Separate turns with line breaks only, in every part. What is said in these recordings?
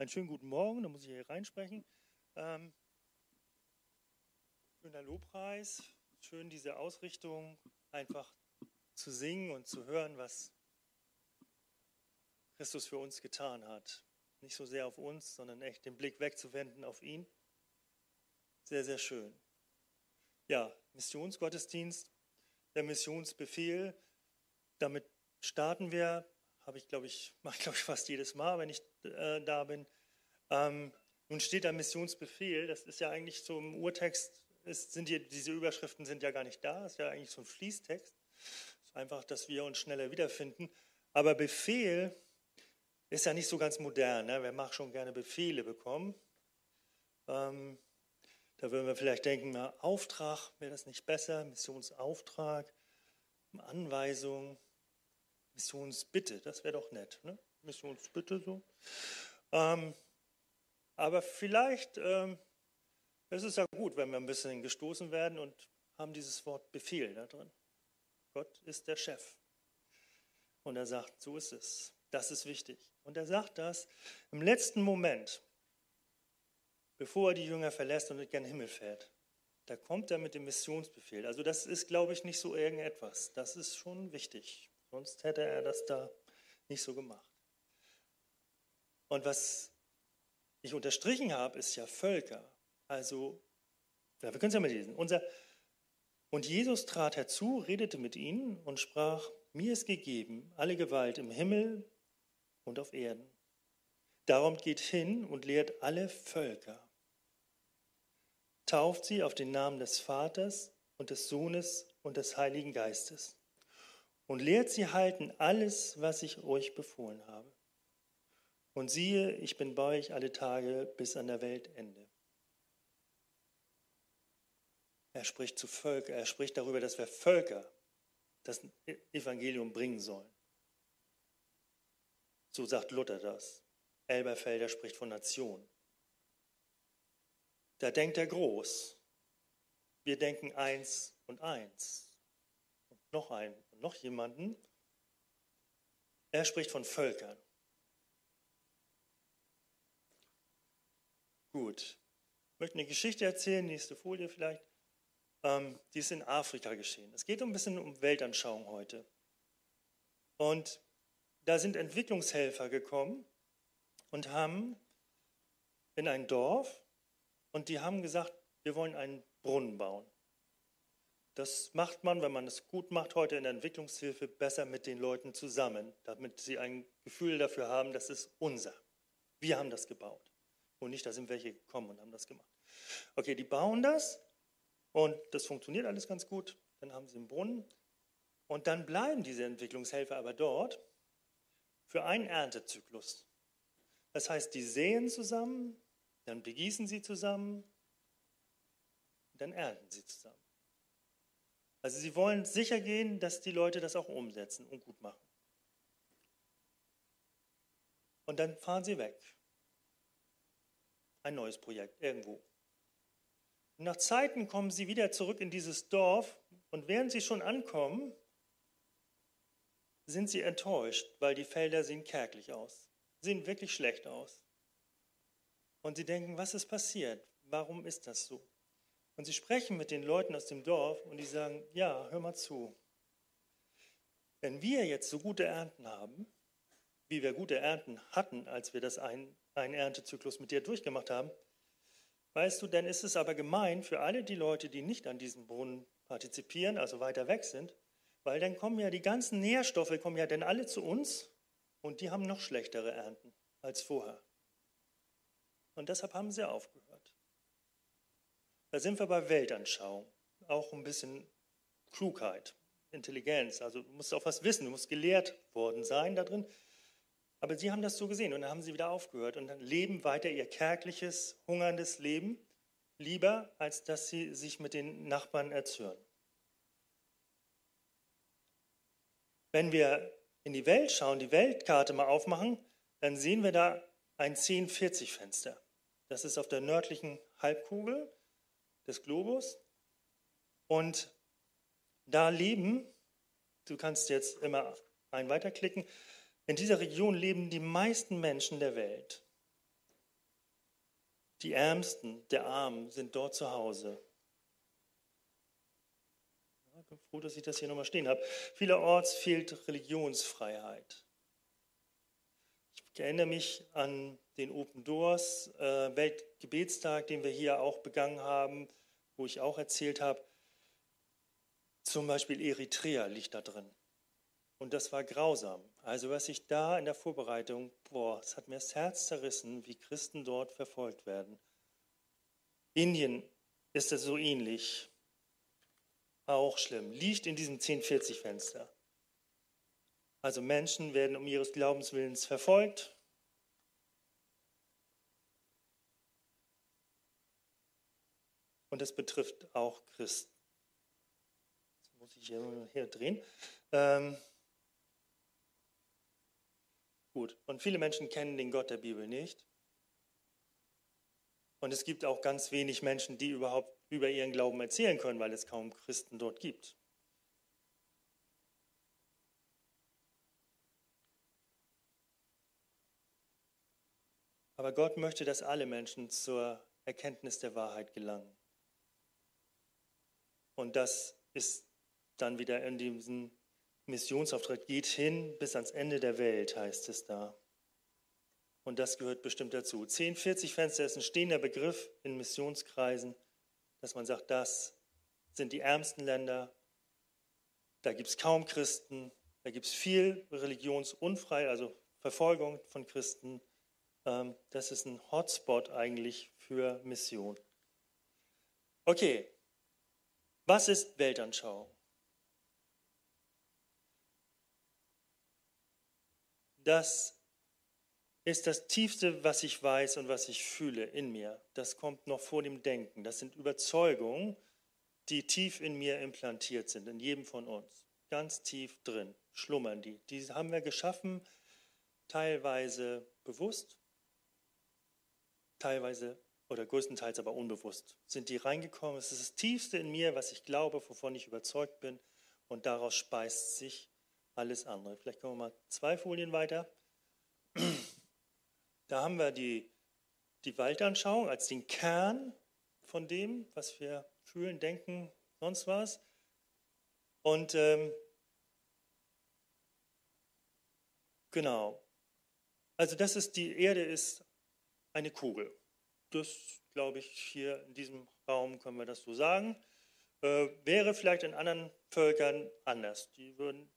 Einen schönen guten Morgen, da muss ich hier reinsprechen. Ähm, schöner Lobpreis, schön diese Ausrichtung, einfach zu singen und zu hören, was Christus für uns getan hat. Nicht so sehr auf uns, sondern echt den Blick wegzuwenden auf ihn. Sehr, sehr schön. Ja, Missionsgottesdienst, der Missionsbefehl. Damit starten wir habe ich, glaube ich, mache ich, glaube ich, fast jedes Mal, wenn ich äh, da bin. Ähm, nun steht da Missionsbefehl, das ist ja eigentlich so im Urtext, ist, sind die, diese Überschriften sind ja gar nicht da, ist ja eigentlich so ein Fließtext. Ist einfach, dass wir uns schneller wiederfinden. Aber Befehl ist ja nicht so ganz modern. Ne? Wer mag schon gerne Befehle bekommen? Ähm, da würden wir vielleicht denken, na, Auftrag, wäre das nicht besser? Missionsauftrag, Anweisung, Missionsbitte, das wäre doch nett. Ne? Missionsbitte so. Ähm, aber vielleicht ähm, ist es ja gut, wenn wir ein bisschen gestoßen werden und haben dieses Wort Befehl da drin. Gott ist der Chef. Und er sagt, so ist es. Das ist wichtig. Und er sagt das im letzten Moment, bevor er die Jünger verlässt und in den Himmel fährt. Da kommt er mit dem Missionsbefehl. Also das ist, glaube ich, nicht so irgendetwas. Das ist schon wichtig. Sonst hätte er das da nicht so gemacht. Und was ich unterstrichen habe, ist ja Völker. Also, ja, wir können es ja mal lesen. Unser, und Jesus trat herzu, redete mit ihnen und sprach, mir ist gegeben alle Gewalt im Himmel und auf Erden. Darum geht hin und lehrt alle Völker. Tauft sie auf den Namen des Vaters und des Sohnes und des Heiligen Geistes und lehrt sie halten alles, was ich euch befohlen habe. Und siehe, ich bin bei euch alle Tage bis an der Weltende. Er spricht zu Völkern, er spricht darüber, dass wir Völker das Evangelium bringen sollen. So sagt Luther das. Elberfelder spricht von Nation. Da denkt er groß. Wir denken eins und eins. Und noch ein noch jemanden. Er spricht von Völkern. Gut. Ich möchte eine Geschichte erzählen, nächste Folie vielleicht. Ähm, die ist in Afrika geschehen. Es geht ein bisschen um Weltanschauung heute. Und da sind Entwicklungshelfer gekommen und haben in ein Dorf und die haben gesagt, wir wollen einen Brunnen bauen. Das macht man, wenn man es gut macht, heute in der Entwicklungshilfe besser mit den Leuten zusammen, damit sie ein Gefühl dafür haben, das ist unser. Wir haben das gebaut. Und nicht, da sind welche gekommen und haben das gemacht. Okay, die bauen das und das funktioniert alles ganz gut. Dann haben sie einen Brunnen und dann bleiben diese Entwicklungshelfer aber dort für einen Erntezyklus. Das heißt, die säen zusammen, dann begießen sie zusammen, dann ernten sie zusammen. Also sie wollen sicher gehen, dass die Leute das auch umsetzen und gut machen. Und dann fahren sie weg. Ein neues Projekt irgendwo. Und nach Zeiten kommen sie wieder zurück in dieses Dorf und während sie schon ankommen, sind sie enttäuscht, weil die Felder sehen kärglich aus, sehen wirklich schlecht aus. Und sie denken, was ist passiert? Warum ist das so? Und sie sprechen mit den Leuten aus dem Dorf und die sagen, ja, hör mal zu. Wenn wir jetzt so gute Ernten haben, wie wir gute Ernten hatten, als wir das einen, einen Erntezyklus mit dir durchgemacht haben, weißt du, dann ist es aber gemein für alle die Leute, die nicht an diesem Brunnen partizipieren, also weiter weg sind, weil dann kommen ja die ganzen Nährstoffe, kommen ja dann alle zu uns und die haben noch schlechtere Ernten als vorher. Und deshalb haben sie aufgehört. Da sind wir bei Weltanschauung, auch ein bisschen Klugheit, Intelligenz. Also du musst auch was wissen, du musst gelehrt worden sein da drin. Aber sie haben das so gesehen und dann haben sie wieder aufgehört und dann leben weiter ihr kärgliches, hungerndes Leben, lieber als dass sie sich mit den Nachbarn erzürnen. Wenn wir in die Welt schauen, die Weltkarte mal aufmachen, dann sehen wir da ein 1040-Fenster. Das ist auf der nördlichen Halbkugel des Globus. Und da leben, du kannst jetzt immer ein weiterklicken, in dieser Region leben die meisten Menschen der Welt. Die Ärmsten der Armen sind dort zu Hause. Ich bin froh, dass ich das hier nochmal stehen habe. Vielerorts fehlt Religionsfreiheit. Ich erinnere mich an den Open Doors äh, Weltgebetstag, den wir hier auch begangen haben, wo ich auch erzählt habe. Zum Beispiel Eritrea liegt da drin. Und das war grausam. Also was ich da in der Vorbereitung, boah, es hat mir das Herz zerrissen, wie Christen dort verfolgt werden. Indien ist es so ähnlich. Auch schlimm. Liegt in diesem 1040-Fenster. Also Menschen werden um ihres Glaubenswillens verfolgt. Und das betrifft auch Christen. Jetzt muss ich hier, drehen. Ähm, gut, und viele Menschen kennen den Gott der Bibel nicht. Und es gibt auch ganz wenig Menschen, die überhaupt über ihren Glauben erzählen können, weil es kaum Christen dort gibt. Aber Gott möchte, dass alle Menschen zur Erkenntnis der Wahrheit gelangen. Und das ist dann wieder in diesem Missionsauftrag, geht hin bis ans Ende der Welt, heißt es da. Und das gehört bestimmt dazu. 10, 40 Fenster ist ein stehender Begriff in Missionskreisen, dass man sagt, das sind die ärmsten Länder, da gibt es kaum Christen, da gibt es viel Religionsunfrei, also Verfolgung von Christen. Ähm, das ist ein Hotspot eigentlich für Mission. Okay, was ist Weltanschauung? Das ist das Tiefste, was ich weiß und was ich fühle in mir. Das kommt noch vor dem Denken. Das sind Überzeugungen, die tief in mir implantiert sind, in jedem von uns. Ganz tief drin schlummern die. Die haben wir geschaffen, teilweise bewusst, teilweise oder größtenteils aber unbewusst sind die reingekommen. Es ist das Tiefste in mir, was ich glaube, wovon ich überzeugt bin und daraus speist sich alles andere. Vielleicht kommen wir mal zwei Folien weiter. Da haben wir die, die Waldanschauung als den Kern von dem, was wir fühlen, denken, sonst was. Und ähm, genau, also das ist die Erde ist eine Kugel. Das glaube ich, hier in diesem Raum können wir das so sagen. Äh, wäre vielleicht in anderen Völkern anders. Die würden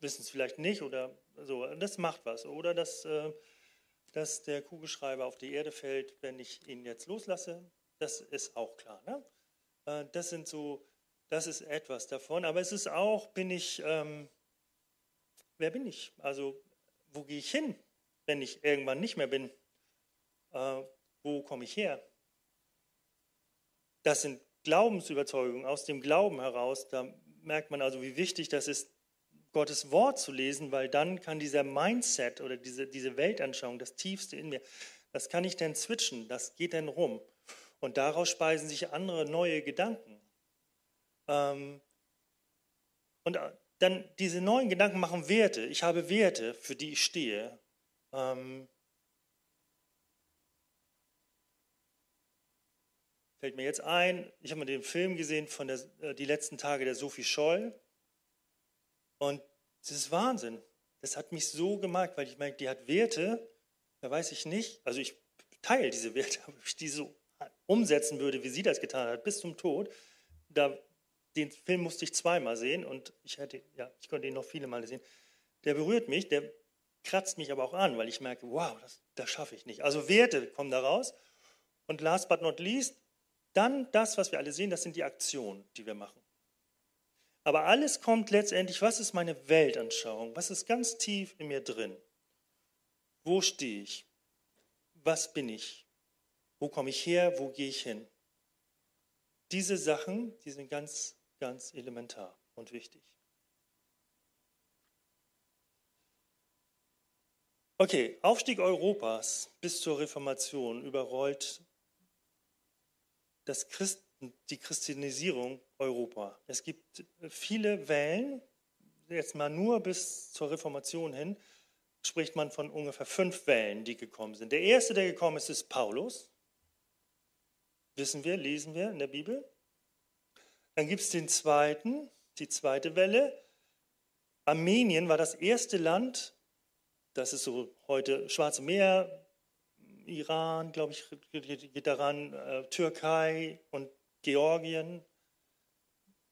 wissen es vielleicht nicht oder so. Das macht was. Oder dass, äh, dass der Kugelschreiber auf die Erde fällt, wenn ich ihn jetzt loslasse. Das ist auch klar. Ne? Äh, das sind so, das ist etwas davon. Aber es ist auch, bin ich, ähm, wer bin ich? Also wo gehe ich hin, wenn ich irgendwann nicht mehr bin? Äh, wo komme ich her? Das sind Glaubensüberzeugungen aus dem Glauben heraus. Da merkt man also, wie wichtig das ist, Gottes Wort zu lesen, weil dann kann dieser Mindset oder diese, diese Weltanschauung, das Tiefste in mir, das kann ich dann switchen, das geht dann rum. Und daraus speisen sich andere neue Gedanken. Ähm, und äh, dann diese neuen Gedanken machen Werte. Ich habe Werte, für die ich stehe. Ähm, fällt mir jetzt ein, ich habe mal den Film gesehen von der, äh, Die letzten Tage der Sophie Scholl. Und das ist Wahnsinn. Das hat mich so gemerkt, weil ich merke, die hat Werte, da weiß ich nicht, also ich teile diese Werte, aber ich die so umsetzen würde, wie sie das getan hat, bis zum Tod, da, den Film musste ich zweimal sehen und ich hätte, ja, ich konnte ihn noch viele Male sehen. Der berührt mich, der kratzt mich aber auch an, weil ich merke, wow, das, das schaffe ich nicht. Also Werte kommen da raus. Und last but not least, dann das, was wir alle sehen, das sind die Aktionen, die wir machen. Aber alles kommt letztendlich, was ist meine Weltanschauung? Was ist ganz tief in mir drin? Wo stehe ich? Was bin ich? Wo komme ich her? Wo gehe ich hin? Diese Sachen, die sind ganz, ganz elementar und wichtig. Okay, Aufstieg Europas bis zur Reformation überrollt das Christ, die Christianisierung Europa. Es gibt viele Wellen, jetzt mal nur bis zur Reformation hin, spricht man von ungefähr fünf Wellen, die gekommen sind. Der erste, der gekommen ist, ist Paulus. wissen wir, lesen wir in der Bibel. Dann gibt es den zweiten, die zweite Welle. Armenien war das erste Land, das ist so heute Schwarze Meer, Iran, glaube ich, geht daran, äh, Türkei und Georgien.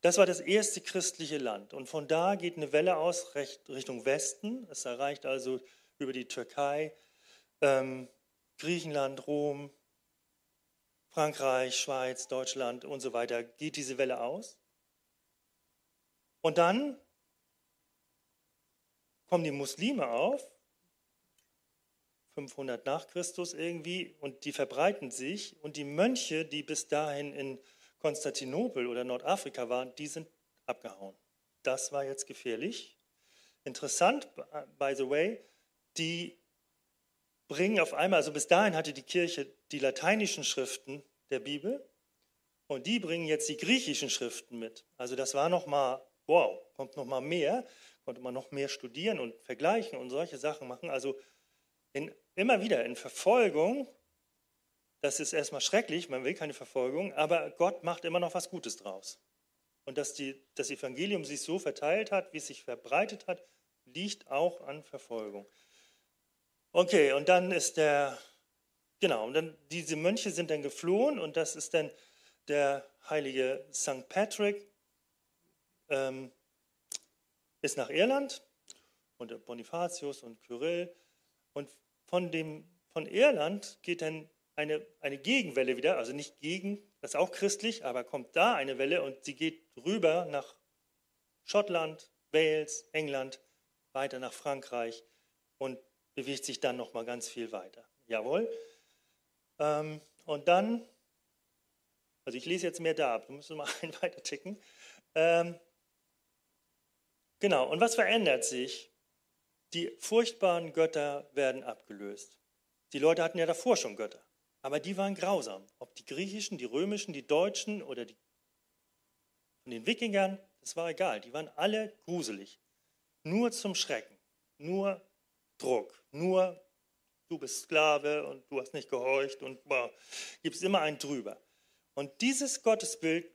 Das war das erste christliche Land. Und von da geht eine Welle aus Richtung Westen. Es erreicht also über die Türkei, ähm, Griechenland, Rom, Frankreich, Schweiz, Deutschland und so weiter, geht diese Welle aus. Und dann kommen die Muslime auf, 500 nach Christus irgendwie, und die verbreiten sich. Und die Mönche, die bis dahin in Konstantinopel oder Nordafrika waren, die sind abgehauen. Das war jetzt gefährlich. Interessant, by the way, die bringen auf einmal, also bis dahin hatte die Kirche die lateinischen Schriften der Bibel und die bringen jetzt die griechischen Schriften mit. Also das war noch mal, wow, kommt noch mal mehr, konnte man noch mehr studieren und vergleichen und solche Sachen machen. Also in, immer wieder in Verfolgung, das ist erstmal schrecklich, man will keine Verfolgung, aber Gott macht immer noch was Gutes draus. Und dass die, das Evangelium sich so verteilt hat, wie es sich verbreitet hat, liegt auch an Verfolgung. Okay, und dann ist der, genau, und dann diese Mönche sind dann geflohen und das ist dann der heilige St. Patrick, ähm, ist nach Irland und Bonifatius und Kyrill. Und von, dem, von Irland geht dann eine, eine Gegenwelle wieder, also nicht gegen, das ist auch christlich, aber kommt da eine Welle und sie geht rüber nach Schottland, Wales, England, weiter nach Frankreich und bewegt sich dann noch mal ganz viel weiter. Jawohl. Ähm, und dann, also ich lese jetzt mehr da ab, du musst mal einen weiter ticken. Ähm, genau, und was verändert sich? Die furchtbaren Götter werden abgelöst. Die Leute hatten ja davor schon Götter, aber die waren grausam. Ob die griechischen, die römischen, die deutschen oder die von den Wikingern, das war egal. Die waren alle gruselig. Nur zum Schrecken. Nur Druck. Nur du bist Sklave und du hast nicht gehorcht und boah, gibt es immer einen drüber. Und dieses Gottesbild,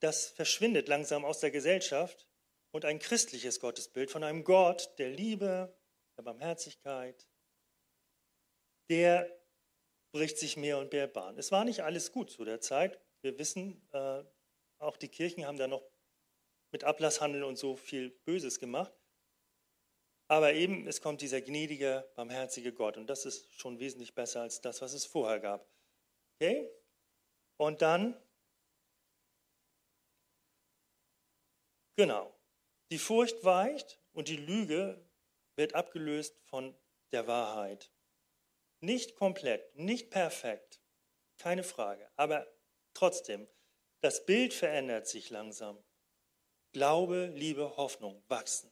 das verschwindet langsam aus der Gesellschaft und ein christliches Gottesbild von einem Gott der Liebe, der Barmherzigkeit, der bricht sich mehr und mehr Bahn. Es war nicht alles gut zu der Zeit. Wir wissen, äh, auch die Kirchen haben da noch mit Ablasshandel und so viel Böses gemacht. Aber eben, es kommt dieser gnädige, barmherzige Gott. Und das ist schon wesentlich besser als das, was es vorher gab. Okay? Und dann, genau, die Furcht weicht und die Lüge wird abgelöst von der Wahrheit. Nicht komplett, nicht perfekt, keine Frage. Aber trotzdem, das Bild verändert sich langsam. Glaube, Liebe, Hoffnung wachsen.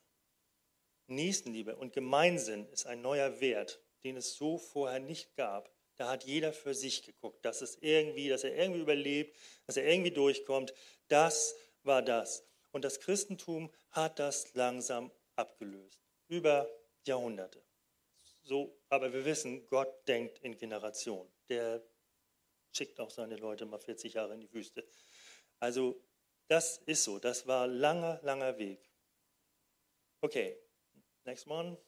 Nächstenliebe und Gemeinsinn ist ein neuer Wert, den es so vorher nicht gab. Da hat jeder für sich geguckt, dass es irgendwie, dass er irgendwie überlebt, dass er irgendwie durchkommt. Das war das. Und das Christentum hat das langsam abgelöst. Über Jahrhunderte. So, aber wir wissen, Gott denkt in Generationen. Der schickt auch seine Leute mal 40 Jahre in die Wüste. Also, das ist so. Das war langer, langer Weg. Okay, Next one.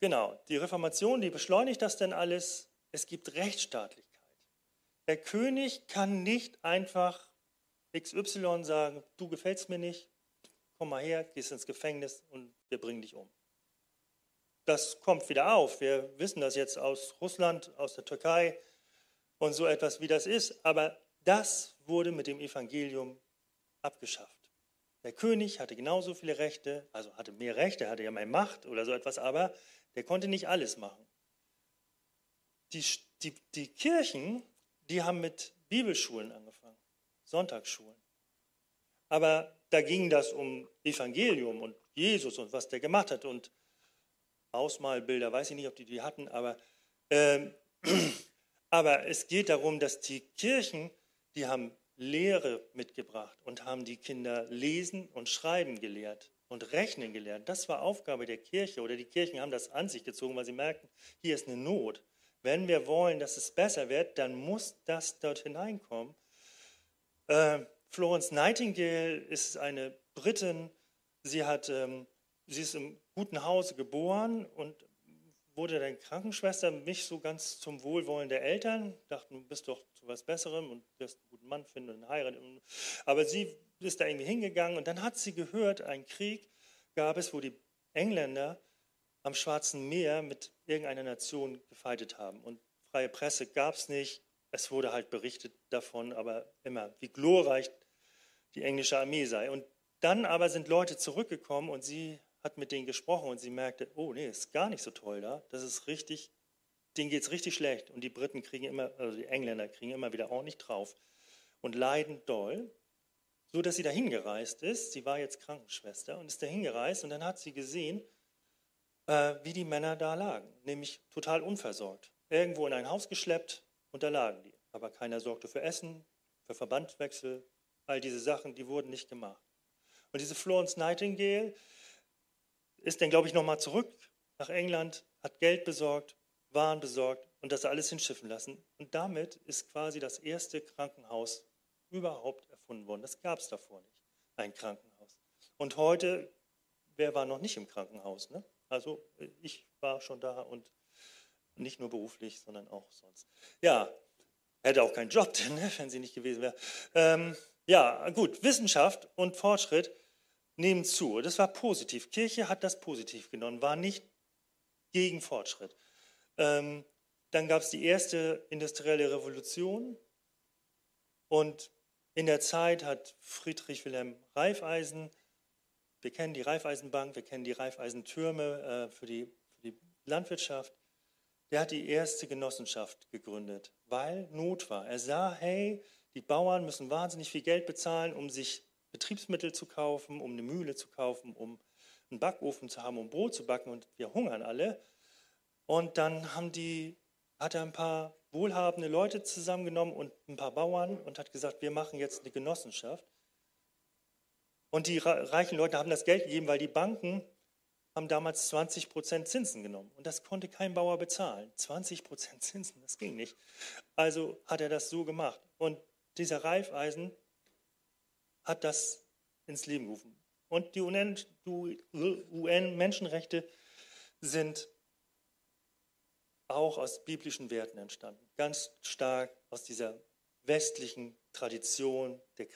Genau, die Reformation, die beschleunigt das denn alles. Es gibt Rechtsstaatlichkeit. Der König kann nicht einfach XY sagen, du gefällst mir nicht, komm mal her, gehst ins Gefängnis und wir bringen dich um. Das kommt wieder auf. Wir wissen das jetzt aus Russland, aus der Türkei und so etwas, wie das ist. Aber das wurde mit dem Evangelium abgeschafft. Der König hatte genauso viele Rechte, also hatte mehr Rechte, hatte ja mehr Macht oder so etwas, aber der konnte nicht alles machen. Die, die, die Kirchen, die haben mit Bibelschulen angefangen, Sonntagsschulen. Aber da ging das um Evangelium und Jesus und was der gemacht hat und Ausmalbilder, weiß ich nicht, ob die die hatten, aber, äh, aber es geht darum, dass die Kirchen, die haben Lehre mitgebracht und haben die Kinder lesen und schreiben gelehrt. und rechnen gelernt. Das war Aufgabe der Kirche oder die Kirchen haben das an sich gezogen, weil sie merkten, hier ist eine Not. Wenn wir wollen, dass es besser wird, dann muss das dort hineinkommen. Äh, Florence Nightingale ist eine Britin. Sie, hat, ähm, sie ist im guten Hause geboren und wurde dann Krankenschwester, nicht so ganz zum Wohlwollen der Eltern, dachten, du bist doch zu was Besserem und wirst einen guten Mann finden und heiraten. Aber sie ist da irgendwie hingegangen und dann hat sie gehört, einen Krieg gab es, wo die Engländer am Schwarzen Meer mit irgendeiner Nation gefeitet haben. Und freie Presse gab es nicht. Es wurde halt berichtet davon, aber immer, wie glorreich die englische Armee sei. Und dann aber sind Leute zurückgekommen und sie hat mit denen gesprochen und sie merkte, oh nee, ist gar nicht so toll da. Das ist richtig, denen geht es richtig schlecht. Und die Briten kriegen immer, also die Engländer kriegen immer wieder ordentlich drauf und leiden doll, so dass sie dahin gereist ist. Sie war jetzt Krankenschwester und ist dahin gereist und dann hat sie gesehen, äh, wie die Männer da lagen, nämlich total unversorgt. Irgendwo in ein Haus geschleppt und da lagen die. Aber keiner sorgte für Essen, für Verbandwechsel, all diese Sachen, die wurden nicht gemacht. Und diese Florence Nightingale ist dann, glaube ich, nochmal zurück nach England, hat Geld besorgt, Waren besorgt und das alles hinschiffen lassen. Und damit ist quasi das erste Krankenhaus überhaupt erfunden worden. Das gab es davor nicht, ein Krankenhaus. Und heute, wer war noch nicht im Krankenhaus? Ne? Also ich war schon da und nicht nur beruflich, sondern auch sonst. Ja, hätte auch keinen Job, ne, wenn sie nicht gewesen wäre. Ähm, ja, gut, Wissenschaft und Fortschritt nehmen zu. Das war positiv. Kirche hat das positiv genommen, war nicht gegen Fortschritt. Ähm, dann gab es die erste industrielle Revolution und in der Zeit hat Friedrich Wilhelm Reifeisen, wir kennen die Reifeisenbank, wir kennen die Reifeisentürme äh, für, die, für die Landwirtschaft, der hat die erste Genossenschaft gegründet, weil Not war. Er sah, hey, die Bauern müssen wahnsinnig viel Geld bezahlen, um sich Betriebsmittel zu kaufen, um eine Mühle zu kaufen, um einen Backofen zu haben, um Brot zu backen und wir hungern alle. Und dann haben die, hat er ein paar wohlhabende Leute zusammengenommen und ein paar Bauern und hat gesagt, wir machen jetzt eine Genossenschaft. Und die reichen Leute haben das Geld gegeben, weil die Banken haben damals 20 Prozent Zinsen genommen. Und das konnte kein Bauer bezahlen. 20 Prozent Zinsen, das ging nicht. Also hat er das so gemacht. Und dieser Reifeisen hat das ins Leben gerufen. Und die UN-Menschenrechte sind auch aus biblischen Werten entstanden. Ganz stark aus dieser westlichen Tradition, der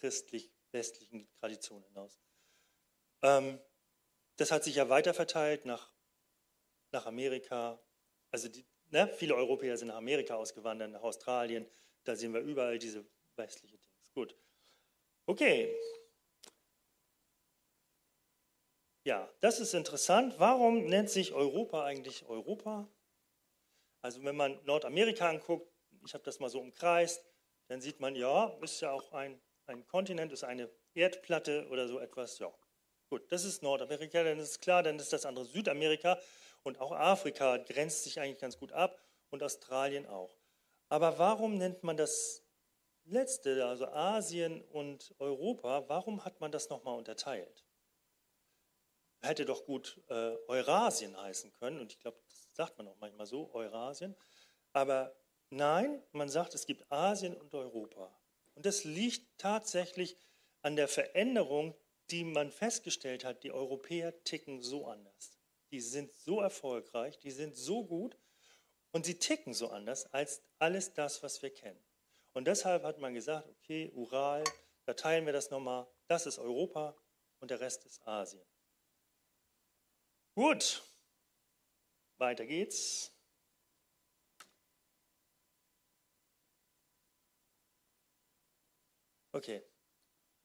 christlich-westlichen Tradition hinaus. Ähm, das hat sich ja weiter verteilt nach, nach Amerika. Also die, ne, viele Europäer sind nach Amerika ausgewandert, nach Australien. Da sehen wir überall diese westliche Dinge. Gut. Okay. Ja, das ist interessant. Warum nennt sich Europa eigentlich Europa? Also wenn man Nordamerika anguckt, ich habe das mal so umkreist, dann sieht man, ja, ist ja auch ein, ein Kontinent, ist eine Erdplatte oder so etwas. Ja, gut, das ist Nordamerika, dann ist klar, dann ist das andere Südamerika und auch Afrika grenzt sich eigentlich ganz gut ab und Australien auch. Aber warum nennt man das letzte, also Asien und Europa, warum hat man das nochmal unterteilt? Hätte doch gut äh, Eurasien heißen können, und ich glaube, das sagt man auch manchmal so, Eurasien. Aber nein, man sagt, es gibt Asien und Europa. Und das liegt tatsächlich an der Veränderung, die man festgestellt hat, die Europäer ticken so anders. Die sind so erfolgreich, die sind so gut und sie ticken so anders als alles das, was wir kennen. Und deshalb hat man gesagt, okay, Ural, da teilen wir das nochmal, das ist Europa und der Rest ist Asien. Gut, weiter geht's. Okay,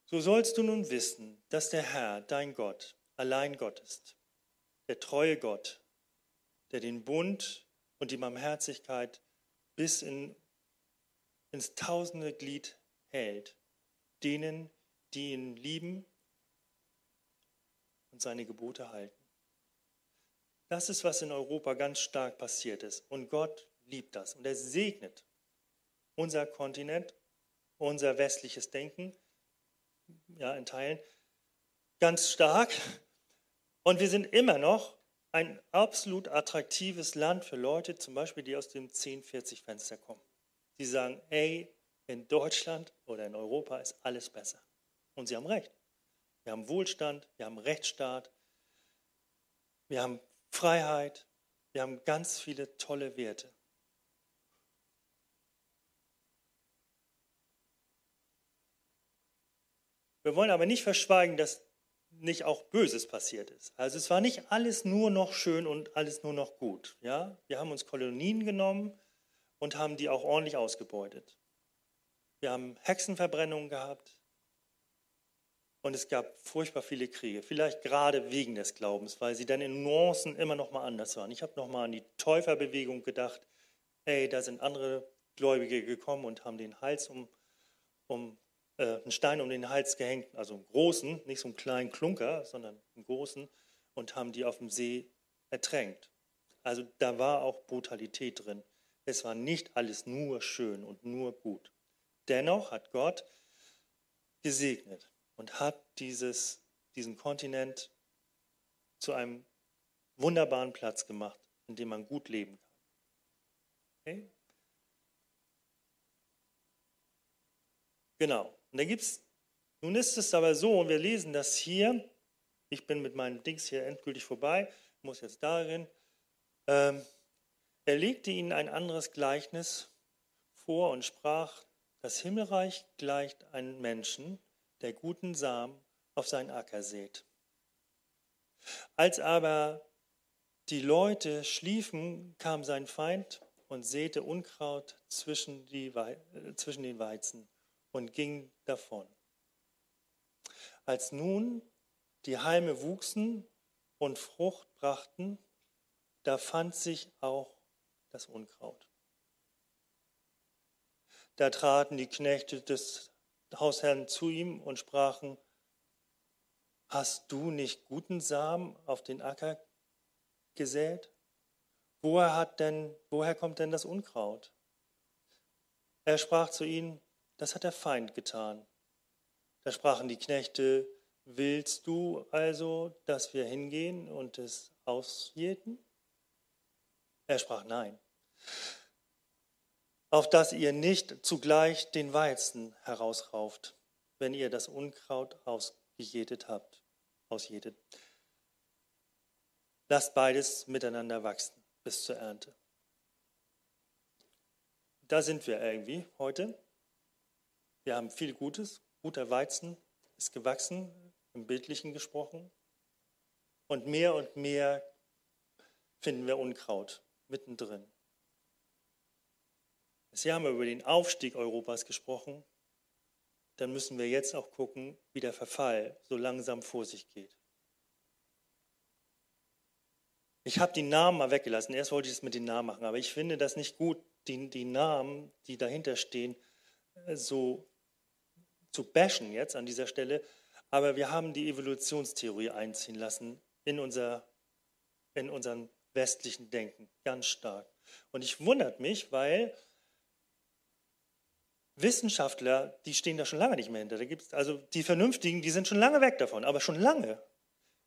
so sollst du nun wissen, dass der Herr, dein Gott, allein Gott ist, der treue Gott, der den Bund und die Barmherzigkeit bis in ins tausende Glied hält, denen, die ihn lieben und seine Gebote halten. Das ist, was in Europa ganz stark passiert ist. Und Gott liebt das. Und er segnet unser Kontinent, unser westliches Denken, ja, in Teilen, ganz stark. Und wir sind immer noch ein absolut attraktives Land für Leute, zum Beispiel, die aus dem 1040-Fenster kommen. Die sagen, ey, in Deutschland oder in Europa ist alles besser. Und sie haben recht. Wir haben Wohlstand, wir haben Rechtsstaat, wir haben Freiheit, wir haben ganz viele tolle Werte. Wir wollen aber nicht verschweigen, dass nicht auch Böses passiert ist. Also es war nicht alles nur noch schön und alles nur noch gut. Ja? Wir haben uns Kolonien genommen und haben die auch ordentlich ausgebeutet. Wir haben Hexenverbrennungen gehabt und es gab furchtbar viele Kriege. Vielleicht gerade wegen des Glaubens, weil sie dann in Nuancen immer noch mal anders waren. Ich habe noch mal an die Täuferbewegung gedacht. Hey, da sind andere Gläubige gekommen und haben den Hals um, um einen Stein um den Hals gehängt, also einen großen, nicht so einen kleinen Klunker, sondern einen großen, und haben die auf dem See ertränkt. Also da war auch Brutalität drin. Es war nicht alles nur schön und nur gut. Dennoch hat Gott gesegnet und hat dieses, diesen Kontinent zu einem wunderbaren Platz gemacht, in dem man gut leben kann. Okay? Genau. Und da gibt's, nun ist es aber so, und wir lesen das hier, ich bin mit meinen Dings hier endgültig vorbei, muss jetzt darin, ähm, er legte ihnen ein anderes Gleichnis vor und sprach, das Himmelreich gleicht einem Menschen, der guten Samen auf seinen Acker sät. Als aber die Leute schliefen, kam sein Feind und säte Unkraut zwischen, die, äh, zwischen den Weizen und ging davon. Als nun die Halme wuchsen und Frucht brachten, da fand sich auch das Unkraut. Da traten die Knechte des Hausherrn zu ihm und sprachen, Hast du nicht guten Samen auf den Acker gesät? Woher, hat denn, woher kommt denn das Unkraut? Er sprach zu ihnen, das hat der Feind getan. Da sprachen die Knechte, willst du also, dass wir hingehen und es ausjäten? Er sprach nein. Auf dass ihr nicht zugleich den Weizen herausrauft, wenn ihr das Unkraut ausgejätet habt, ausjätet. Lasst beides miteinander wachsen bis zur Ernte. Da sind wir irgendwie heute. Wir haben viel Gutes. Guter Weizen ist gewachsen, im Bildlichen gesprochen. Und mehr und mehr finden wir Unkraut mittendrin. Sie haben über den Aufstieg Europas gesprochen. Dann müssen wir jetzt auch gucken, wie der Verfall so langsam vor sich geht. Ich habe die Namen mal weggelassen. Erst wollte ich es mit den Namen machen, aber ich finde das nicht gut, die, die Namen, die dahinter stehen, so zu bashen jetzt an dieser Stelle, aber wir haben die Evolutionstheorie einziehen lassen in, unser, in unseren westlichen Denken, ganz stark. Und ich wundert mich, weil Wissenschaftler, die stehen da schon lange nicht mehr hinter. Da gibt's, also die Vernünftigen, die sind schon lange weg davon, aber schon lange.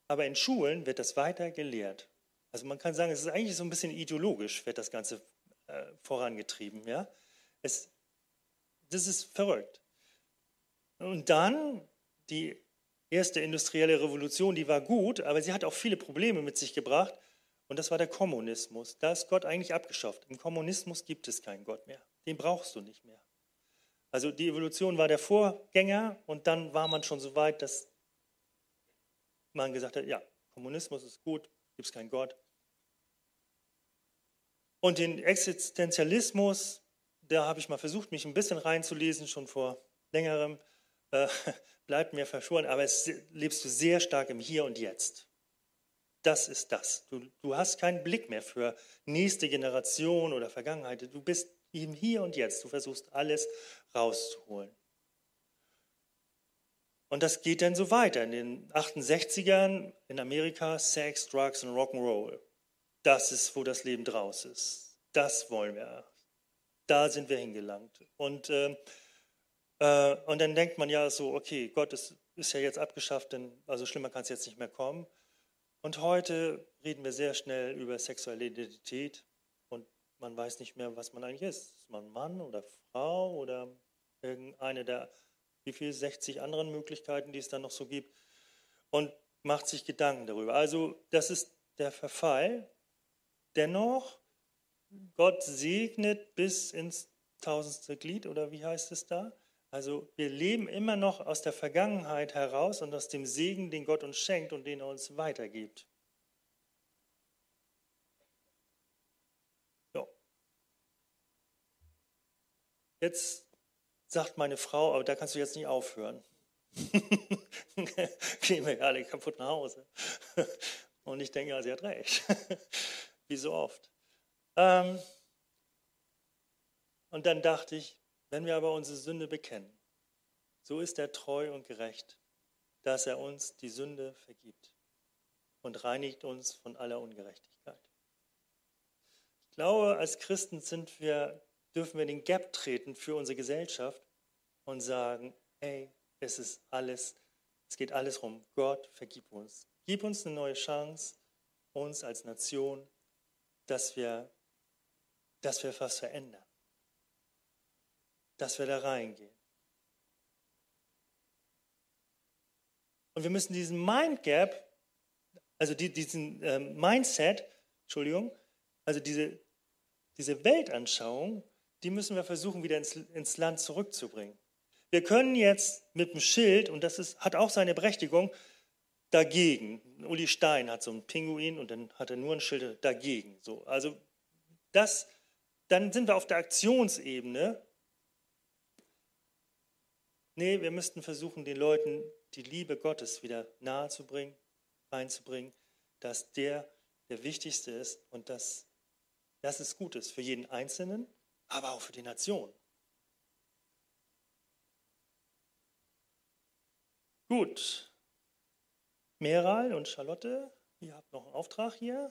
Aber in Schulen wird das weiter gelehrt. Also man kann sagen, es ist eigentlich so ein bisschen ideologisch, wird das Ganze äh, vorangetrieben. Ja? Es, das ist verrückt. Und dann die erste industrielle Revolution, die war gut, aber sie hat auch viele Probleme mit sich gebracht. Und das war der Kommunismus. Da ist Gott eigentlich abgeschafft. Im Kommunismus gibt es keinen Gott mehr. Den brauchst du nicht mehr. Also die Evolution war der Vorgänger und dann war man schon so weit, dass man gesagt hat, ja, Kommunismus ist gut, gibt es keinen Gott. Und den Existenzialismus, da habe ich mal versucht, mich ein bisschen reinzulesen, schon vor längerem äh, bleibt mir verschoren, aber es lebst du sehr stark im Hier und Jetzt. Das ist das. Du, du hast keinen Blick mehr für nächste Generation oder Vergangenheit. Du bist im Hier und Jetzt. Du versuchst alles rauszuholen. Und das geht dann so weiter. In den 68ern in Amerika Sex, Drugs und Rock'n'Roll. Das ist, wo das Leben draus ist. Das wollen wir. Da sind wir hingelangt. Und äh, äh, und dann denkt man ja so, okay, Gott ist, ist ja jetzt abgeschafft, denn also schlimmer kann es jetzt nicht mehr kommen. Und heute reden wir sehr schnell über sexuelle Identität und man weiß nicht mehr, was man eigentlich ist. Ist man Mann oder Frau oder irgendeine der, wie viel, 60 anderen Möglichkeiten, die es dann noch so gibt und macht sich Gedanken darüber. Also das ist der Verfall. Dennoch, Gott segnet bis ins tausendste Glied oder wie heißt es da? Also wir leben immer noch aus der Vergangenheit heraus und aus dem Segen, den Gott uns schenkt und den er uns weitergibt. So. Jetzt sagt meine Frau, aber da kannst du jetzt nicht aufhören. Gehen wir alle kaputt nach Hause. Und ich denke, ja, sie hat recht. Wie so oft. Ähm, und dann dachte ich, wenn wir aber unsere Sünde bekennen, so ist er treu und gerecht, dass er uns die Sünde vergibt und reinigt uns von aller Ungerechtigkeit. Ich glaube, als Christen sind wir, dürfen wir den Gap treten für unsere Gesellschaft und sagen, hey, es ist alles, es geht alles rum. Gott, vergib uns. Gib uns eine neue Chance, uns als Nation, dass wir, dass wir was verändern. Dass wir da reingehen. Und wir müssen diesen Mind Gap, also diesen äh, Mindset, Entschuldigung, also diese, diese Weltanschauung, die müssen wir versuchen, wieder ins, ins Land zurückzubringen. Wir können jetzt mit dem Schild, und das ist, hat auch seine Berechtigung, dagegen. Uli Stein hat so einen Pinguin und dann hat er nur ein Schild dagegen. So, also das, dann sind wir auf der Aktionsebene. Nee, wir müssten versuchen, den Leuten die Liebe Gottes wieder nahezubringen, reinzubringen, dass der der Wichtigste ist und dass das ist Gutes für jeden Einzelnen, aber auch für die Nation. Gut. Meral und Charlotte, ihr habt noch einen Auftrag hier.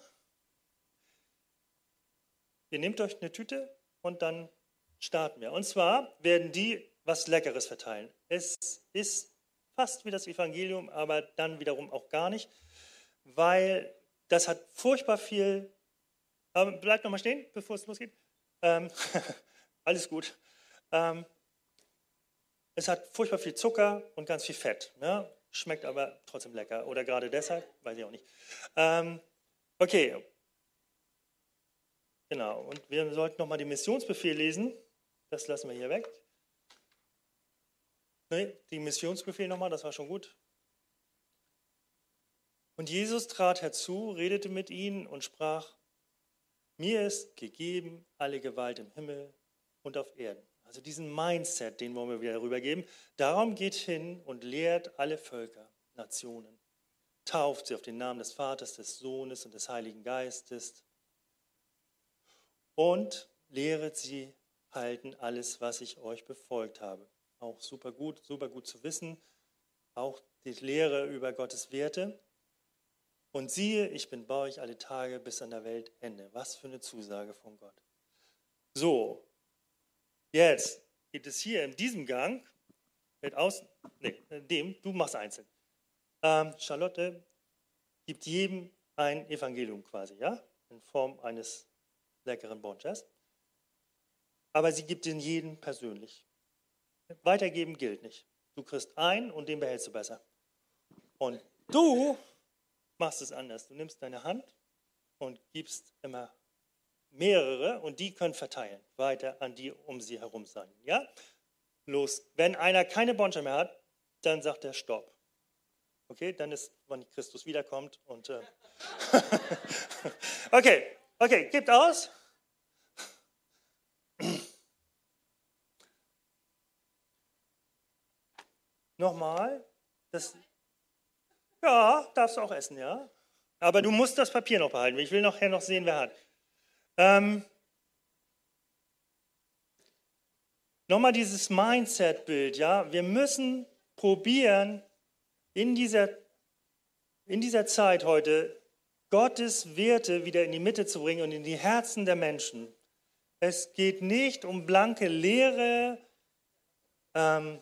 Ihr nehmt euch eine Tüte und dann starten wir. Und zwar werden die was Leckeres verteilen. Es ist fast wie das Evangelium, aber dann wiederum auch gar nicht, weil das hat furchtbar viel. Aber bleibt noch mal stehen, bevor es losgeht. Ähm, alles gut. Ähm, es hat furchtbar viel Zucker und ganz viel Fett. Ja? Schmeckt aber trotzdem lecker. Oder gerade deshalb, weiß ich auch nicht. Ähm, okay. Genau. Und wir sollten nochmal den Missionsbefehl lesen. Das lassen wir hier weg. Nee, den Missionsbefehl nochmal, das war schon gut. Und Jesus trat herzu, redete mit ihnen und sprach, mir ist gegeben alle Gewalt im Himmel und auf Erden. Also diesen Mindset, den wollen wir wieder rübergeben. Darum geht hin und lehrt alle Völker, Nationen. Tauft sie auf den Namen des Vaters, des Sohnes und des Heiligen Geistes. Und lehret sie halten alles, was ich euch befolgt habe. Auch super gut, super gut zu wissen. Auch die Lehre über Gottes Werte. Und siehe, ich bin bei euch alle Tage bis an der Weltende. Was für eine Zusage von Gott. So, Jetzt geht es hier in diesem Gang mit aus, nee, dem, du machst einzeln. Ähm, Charlotte gibt jedem ein Evangelium quasi, ja, in Form eines leckeren Bonchers. Aber sie gibt den jeden persönlich. Weitergeben gilt nicht. Du kriegst ein und den behältst du besser. Und du machst es anders. Du nimmst deine Hand und gibst immer mehrere und die können verteilen, weiter an die um sie herum sein. Ja? Los. Wenn einer keine Bonche mehr hat, dann sagt er Stopp. Okay, dann ist, wann Christus wiederkommt und. Äh okay, okay, gibt aus. Nochmal. Das, ja, darfst du auch essen, ja. Aber du musst das Papier noch behalten. Ich will nachher noch sehen, wer hat. Ähm, Nochmal dieses Mindset-Bild, ja. Wir müssen probieren, in dieser, in dieser Zeit heute Gottes Werte wieder in die Mitte zu bringen und in die Herzen der Menschen. Es geht nicht um blanke Lehre. Ähm,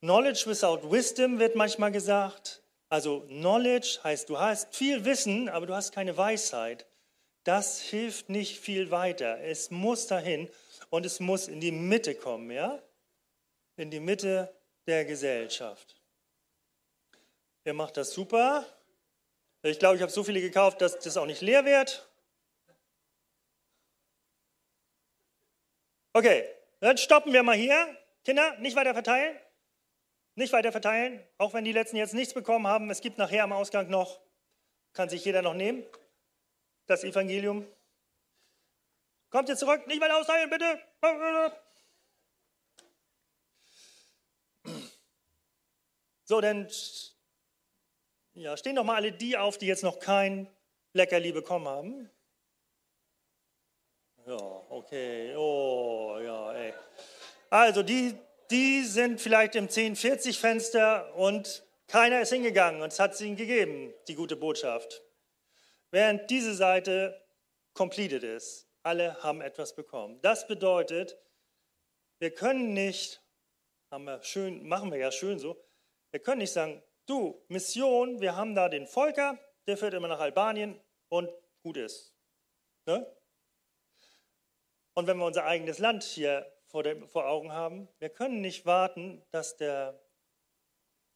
Knowledge without wisdom wird manchmal gesagt. Also Knowledge heißt, du hast viel Wissen, aber du hast keine Weisheit. Das hilft nicht viel weiter. Es muss dahin und es muss in die Mitte kommen, ja? In die Mitte der Gesellschaft. Ihr macht das super. Ich glaube, ich habe so viele gekauft, dass das auch nicht leer wird. Okay, dann stoppen wir mal hier. Kinder, nicht weiter verteilen. Nicht weiter verteilen, auch wenn die letzten jetzt nichts bekommen haben. Es gibt nachher am Ausgang noch, kann sich jeder noch nehmen, das Evangelium. Kommt ihr zurück, nicht weiter austeilen, bitte. So, dann ja, stehen doch mal alle die auf, die jetzt noch kein Leckerli bekommen haben. Ja, okay. Oh, ja, ey. Also, die, die sind vielleicht im 1040-Fenster und keiner ist hingegangen und es hat es ihnen gegeben, die gute Botschaft. Während diese Seite completed ist. Alle haben etwas bekommen. Das bedeutet, wir können nicht, wir schön, machen wir ja schön so, wir können nicht sagen, du, Mission, wir haben da den Volker, der fährt immer nach Albanien und gut ist. Ne? Und wenn wir unser eigenes Land hier vor, der, vor Augen haben, wir können nicht warten, dass der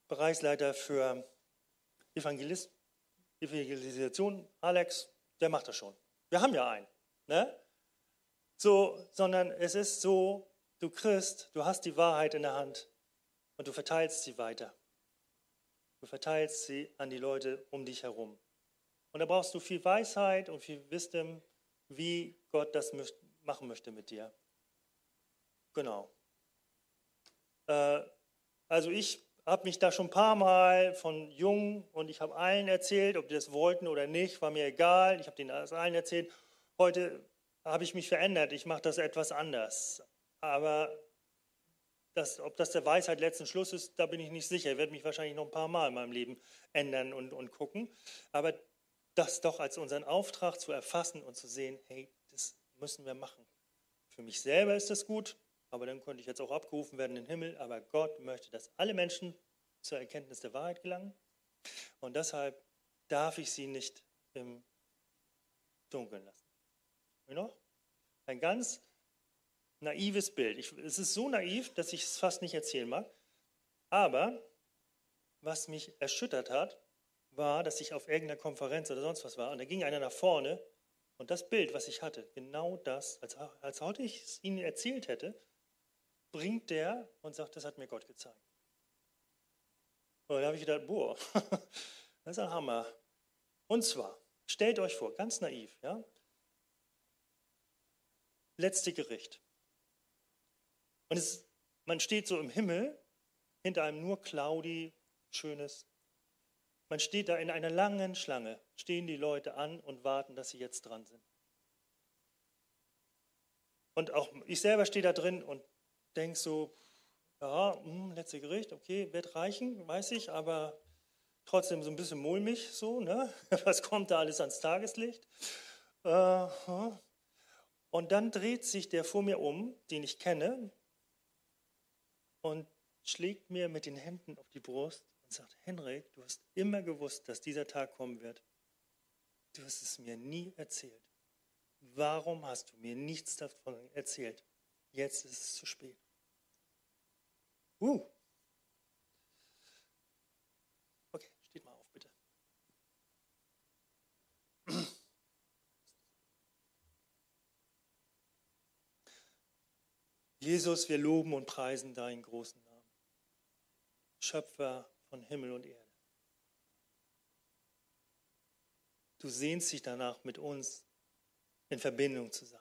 Bereichsleiter für Evangelis Evangelisation, Alex, der macht das schon. Wir haben ja einen. Ne? So, sondern es ist so, du Christ, du hast die Wahrheit in der Hand und du verteilst sie weiter. Du verteilst sie an die Leute um dich herum. Und da brauchst du viel Weisheit und viel Wisdom, wie Gott das machen möchte mit dir. Genau. Äh, also ich habe mich da schon ein paar Mal von jung und ich habe allen erzählt, ob die das wollten oder nicht, war mir egal. Ich habe denen das allen erzählt. Heute habe ich mich verändert. Ich mache das etwas anders. Aber das, ob das der Weisheit letzten Schluss ist, da bin ich nicht sicher. Ich werde mich wahrscheinlich noch ein paar Mal in meinem Leben ändern und, und gucken. Aber das doch als unseren Auftrag zu erfassen und zu sehen, hey, das müssen wir machen. Für mich selber ist das gut, aber dann könnte ich jetzt auch abgerufen werden in den Himmel. Aber Gott möchte, dass alle Menschen zur Erkenntnis der Wahrheit gelangen. Und deshalb darf ich sie nicht im Dunkeln lassen. Noch? Ein ganz naives Bild. Ich, es ist so naiv, dass ich es fast nicht erzählen mag. Aber was mich erschüttert hat, war, dass ich auf irgendeiner Konferenz oder sonst was war und da ging einer nach vorne und das Bild, was ich hatte, genau das, als, als heute ich es Ihnen erzählt hätte, bringt der und sagt, das hat mir Gott gezeigt. Und da habe ich gedacht, boah, das ist ein Hammer. Und zwar, stellt euch vor, ganz naiv, ja, letzte Gericht. Und es, man steht so im Himmel, hinter einem nur Claudi, schönes. Man steht da in einer langen Schlange, stehen die Leute an und warten, dass sie jetzt dran sind. Und auch ich selber stehe da drin und denke so, ja, mh, hm, letzte Gericht, okay, wird reichen, weiß ich, aber trotzdem so ein bisschen mulmig so, ne? Was kommt da alles ans Tageslicht? Äh, und dann dreht sich der vor mir um, den ich kenne, und schlägt mir mit den Händen auf die Brust und sagt, Henrik, du hast immer gewusst, dass dieser Tag kommen wird. Du hast es mir nie erzählt. Warum hast du mir nichts davon erzählt? Jetzt ist es zu spät. Uh. Okay, steht mal auf, bitte. Jesus, wir loben und preisen deinen großen Namen. Schöpfer von Himmel und Erde. Du sehnst dich danach, mit uns in Verbindung zu sein,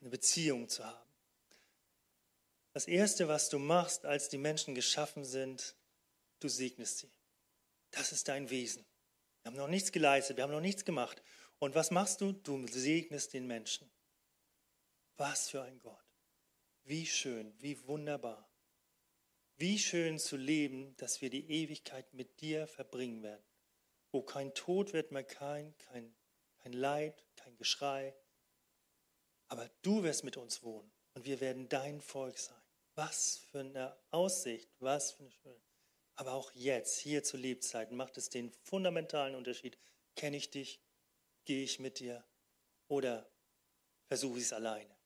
eine Beziehung zu haben. Das Erste, was du machst, als die Menschen geschaffen sind, du segnest sie. Das ist dein Wesen. Wir haben noch nichts geleistet, wir haben noch nichts gemacht. Und was machst du? Du segnest den Menschen. Was für ein Gott. Wie schön, wie wunderbar. Wie schön zu leben, dass wir die Ewigkeit mit dir verbringen werden, wo kein Tod wird mehr kein, kein, kein Leid, kein Geschrei. Aber du wirst mit uns wohnen und wir werden dein Volk sein. Was für eine Aussicht, was für eine schöne. Aber auch jetzt, hier zu Lebzeiten, macht es den fundamentalen Unterschied. Kenne ich dich? Gehe ich mit dir? Oder versuche ich es alleine?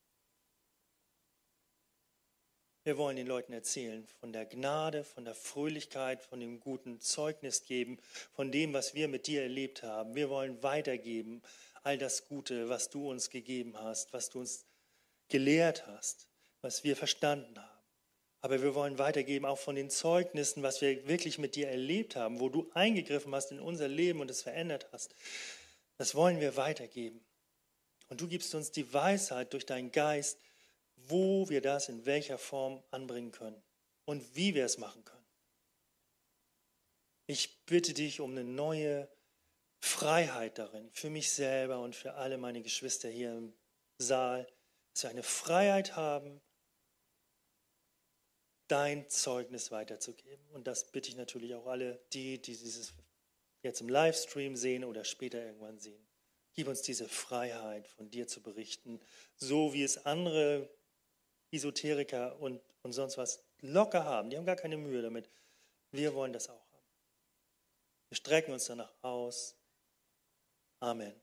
Wir wollen den Leuten erzählen von der Gnade, von der Fröhlichkeit, von dem guten Zeugnis geben, von dem, was wir mit dir erlebt haben. Wir wollen weitergeben all das Gute, was du uns gegeben hast, was du uns gelehrt hast, was wir verstanden haben. Aber wir wollen weitergeben auch von den Zeugnissen, was wir wirklich mit dir erlebt haben, wo du eingegriffen hast in unser Leben und es verändert hast. Das wollen wir weitergeben. Und du gibst uns die Weisheit durch deinen Geist, wo wir das in welcher Form anbringen können und wie wir es machen können. Ich bitte dich um eine neue Freiheit darin, für mich selber und für alle meine Geschwister hier im Saal, dass wir eine Freiheit haben, dein Zeugnis weiterzugeben. Und das bitte ich natürlich auch alle, die, die dieses jetzt im Livestream sehen oder später irgendwann sehen. Gib uns diese Freiheit, von dir zu berichten, so wie es andere Esoteriker und, und sonst was locker haben. Die haben gar keine Mühe damit. Wir wollen das auch haben. Wir strecken uns danach aus. Amen.